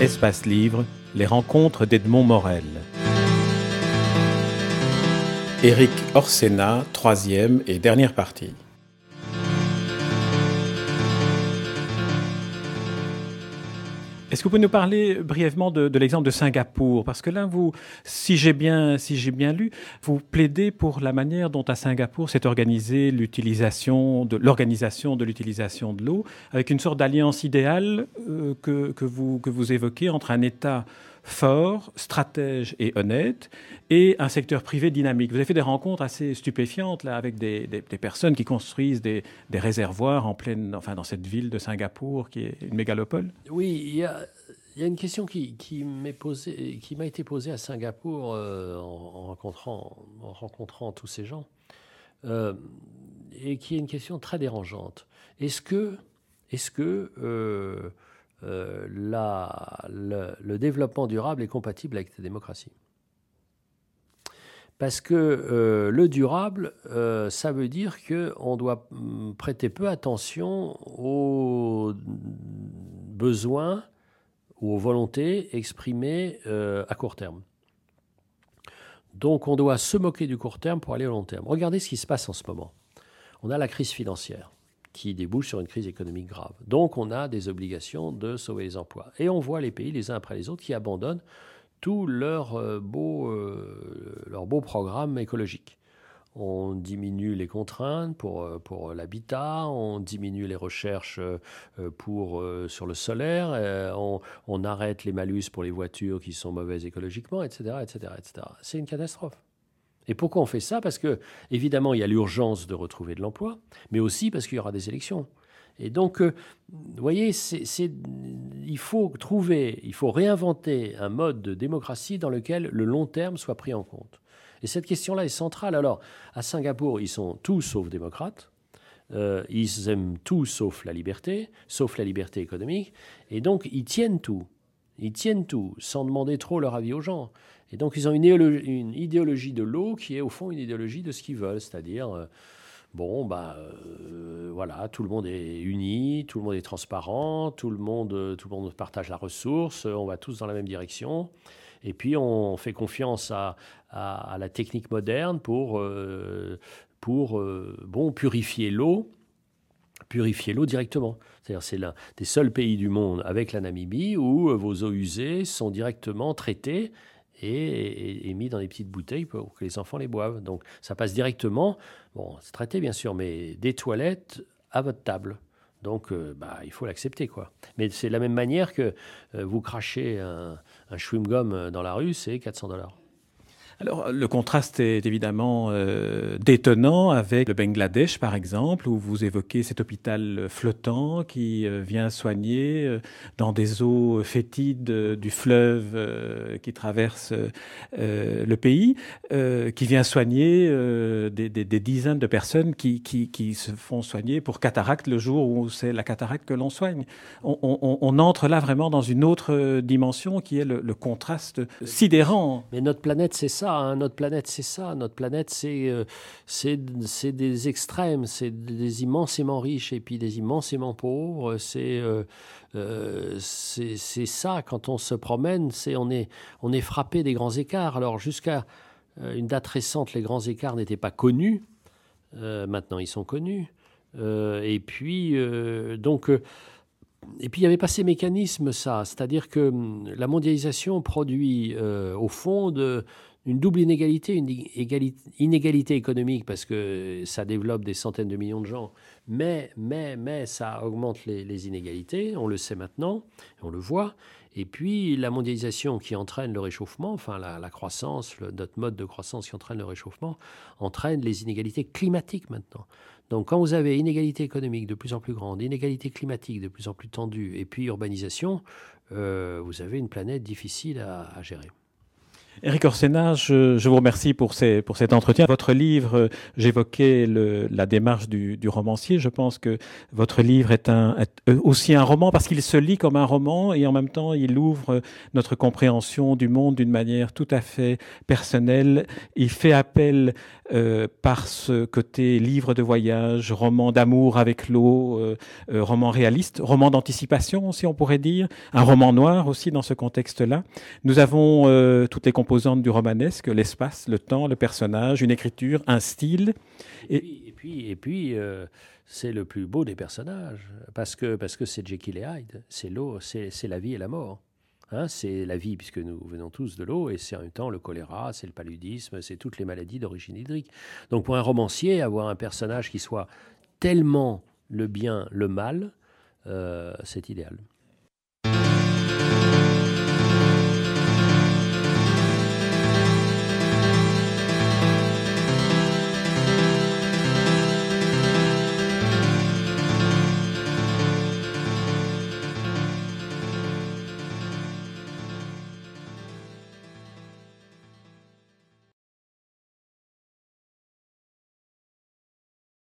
Espace Livre, les rencontres d'Edmond Morel. Éric Orsena, troisième et dernière partie. Est-ce que vous pouvez nous parler brièvement de, l'exemple de Singapour? Parce que là, vous, si j'ai bien, si j'ai bien lu, vous plaidez pour la manière dont à Singapour s'est organisée l'utilisation de l'organisation de l'utilisation de l'eau, avec une sorte d'alliance idéale euh, que, que, vous, que vous évoquez entre un État fort, stratège et honnête, et un secteur privé dynamique. Vous avez fait des rencontres assez stupéfiantes là, avec des, personnes qui construisent des, réservoirs en pleine, enfin, dans cette ville de Singapour qui est une mégalopole. Oui, il y a, une question qui, qui m'a été posée à Singapour euh, en, rencontrant, en rencontrant tous ces gens, euh, et qui est une question très dérangeante. Est-ce que, est-ce que euh, euh, le, développement durable est compatible avec la démocratie. Parce que euh, le durable, euh, ça veut dire qu'on doit mm, prêter peu attention aux besoins ou aux volontés exprimées à court terme. Donc on doit se moquer du court terme pour aller au long terme. Regardez ce qui se passe en ce moment. On a la crise financière qui débouche sur une crise économique grave. Donc on a des obligations de sauver les emplois. Et on voit les pays les uns après les autres qui abandonnent tous leurs euh, beaux, euh, leurs beaux programmes écologiques. On diminue les contraintes pour, euh, pour l'habitat, on diminue les recherches pour, sur le solaire, on, on, arrête les malus pour les voitures qui sont mauvaises écologiquement, etc. etc., etc. C'est une catastrophe. Et pourquoi on fait ça? Parce que, évidemment, il y a l'urgence de retrouver de l'emploi, mais aussi parce qu'il y aura des élections. Et donc, euh, vous voyez, il faut trouver, il faut réinventer un mode de démocratie dans lequel le long terme soit pris en compte. Et cette question-là est centrale. Alors, à Singapour, ils sont tous sauf démocrates. Euh, ils aiment tout sauf la liberté, sauf la liberté économique. Et donc, ils tiennent tout. Ils tiennent tout, sans demander trop leur avis aux gens. Et donc, ils ont une idéologie, de l'eau qui est au fond une idéologie de ce qu'ils veulent, c'est-à-dire, euh, bon, bah, euh, voilà, tout le monde est uni, tout le monde est transparent, tout le monde, tout le monde partage la ressource, on va tous dans la même direction. Et puis, on fait confiance à, la technique moderne pour, euh, pour bon, purifier l'eau purifier l'eau directement. C'est-à-dire c'est l'un des seuls pays du monde avec la Namibie où vos eaux usées sont directement traitées et, mis dans des petites bouteilles pour que les enfants les boivent. Donc ça passe directement, bon, c'est traité bien sûr, mais des toilettes à votre table. Donc euh, bah, il faut l'accepter. quoi. Mais c'est de la même manière que euh, vous crachez un, un chewing-gum dans la rue, c'est 400 dollars. Alors, le contraste est évidemment euh, détonnant avec le Bangladesh, par exemple, où vous évoquez cet hôpital flottant qui euh, vient soigner euh, dans des eaux fétides du fleuve qui traverse le pays, qui vient soigner des, dizaines de personnes qui, qui, se font soigner pour cataracte le jour où c'est la cataracte que l'on soigne. On, entre là vraiment dans une autre dimension qui est le contraste sidérant. Mais notre planète, c'est ça. Notre planète, c'est ça. Notre planète, euh, c'est c'est des extrêmes. C'est des immensément riches et puis des immensément pauvres. C'est euh, euh, c'est ça. Quand on se promène, c'est on est on est frappé des grands écarts. Alors jusqu'à une date récente, les grands écarts n'étaient pas connus. maintenant, ils sont connus. et puis donc et puis il n'y avait pas ces mécanismes, ça. C'est-à-dire que hum, la mondialisation produit, au fond, de, une double inégalité, une inégalité économique parce que ça développe des centaines de millions de gens, mais, mais, mais ça augmente les, inégalités, on le sait maintenant, on le voit. Et puis la mondialisation qui entraîne le réchauffement, enfin la, croissance, notre mode de croissance qui entraîne le réchauffement, entraîne les inégalités climatiques maintenant. Donc quand vous avez inégalité économique de plus en plus grande, inégalité climatique de plus en plus tendue, et puis urbanisation, euh, vous avez une planète difficile à gérer. Éric Orsena, je, vous remercie pour, cet entretien. Votre livre, j'évoquais la démarche du, romancier. Je pense que votre livre est, un, aussi un roman parce qu'il se lit comme un roman et en même temps il ouvre notre compréhension du monde d'une manière tout à fait personnelle. Il fait appel euh, par ce côté livre de voyage, roman d'amour avec l'eau, euh, euh, roman réaliste, roman d'anticipation aussi on pourrait dire, un roman noir aussi dans ce contexte-là. Nous avons toutes les composantes du romanesque, l'espace, le temps, le personnage, une écriture, un style. Et, puis, et puis, c'est le plus beau des personnages parce que parce que c'est Jekyll et Hyde, c'est l'eau, c'est la vie et la mort. Hein, c'est la vie, puisque nous venons tous de l'eau, et c'est en même temps le choléra, c'est le paludisme, c'est toutes les maladies d'origine hydrique. Donc pour un romancier, avoir un personnage qui soit tellement le bien, le mal, euh, c'est idéal.